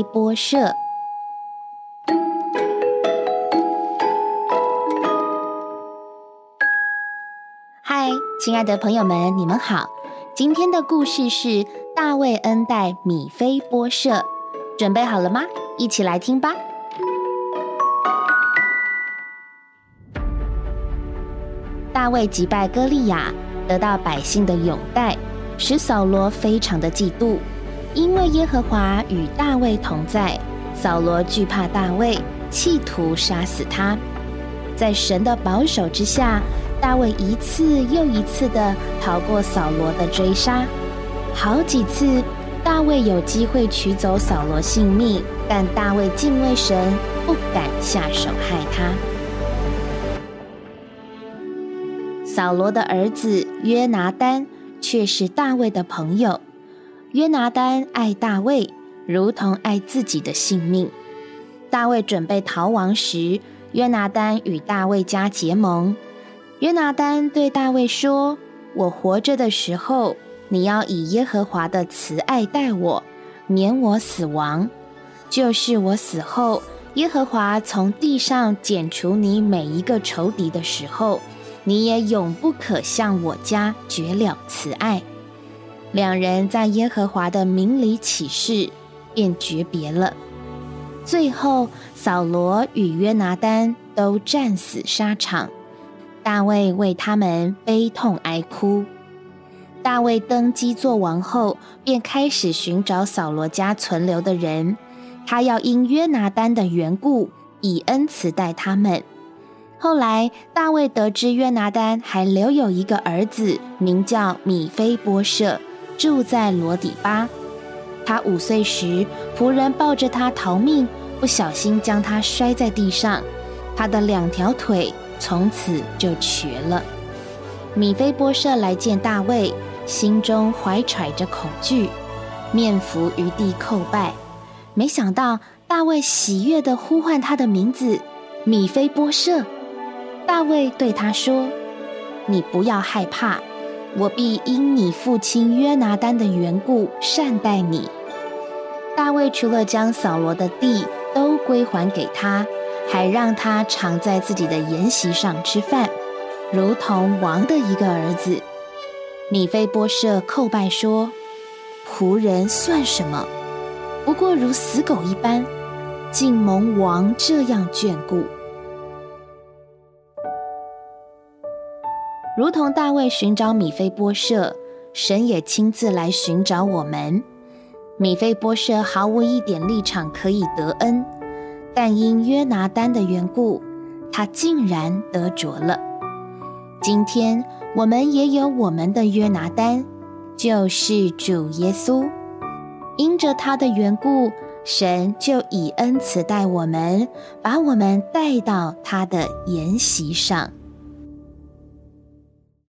菲波设。嗨，亲爱的朋友们，你们好！今天的故事是大卫恩待米菲波设，准备好了吗？一起来听吧。大卫击败歌利亚，得到百姓的拥戴，使扫罗非常的嫉妒。因为耶和华与大卫同在，扫罗惧怕大卫，企图杀死他。在神的保守之下，大卫一次又一次的逃过扫罗的追杀。好几次，大卫有机会取走扫罗性命，但大卫敬畏神，不敢下手害他。扫罗的儿子约拿丹却是大卫的朋友。约拿丹爱大卫，如同爱自己的性命。大卫准备逃亡时，约拿丹与大卫家结盟。约拿丹对大卫说：“我活着的时候，你要以耶和华的慈爱待我，免我死亡；就是我死后，耶和华从地上剪除你每一个仇敌的时候，你也永不可向我家绝了慈爱。”两人在耶和华的名里起誓，便诀别了。最后，扫罗与约拿丹都战死沙场，大卫为他们悲痛哀哭。大卫登基做王后，便开始寻找扫罗家存留的人，他要因约拿丹的缘故，以恩慈待他们。后来，大卫得知约拿丹还留有一个儿子，名叫米菲波设。住在罗底巴。他五岁时，仆人抱着他逃命，不小心将他摔在地上，他的两条腿从此就瘸了。米菲波设来见大卫，心中怀揣着恐惧，面伏于地叩拜。没想到大卫喜悦地呼唤他的名字——米菲波设。大卫对他说：“你不要害怕。”我必因你父亲约拿丹的缘故善待你。大卫除了将扫罗的地都归还给他，还让他常在自己的筵席上吃饭，如同王的一个儿子。米菲波设叩拜说：“仆人算什么？不过如死狗一般，竟蒙王这样眷顾。”如同大卫寻找米菲波设，神也亲自来寻找我们。米菲波设毫无一点立场可以得恩，但因约拿丹的缘故，他竟然得着了。今天我们也有我们的约拿丹，就是主耶稣。因着他的缘故，神就以恩慈待我们，把我们带到他的筵席上。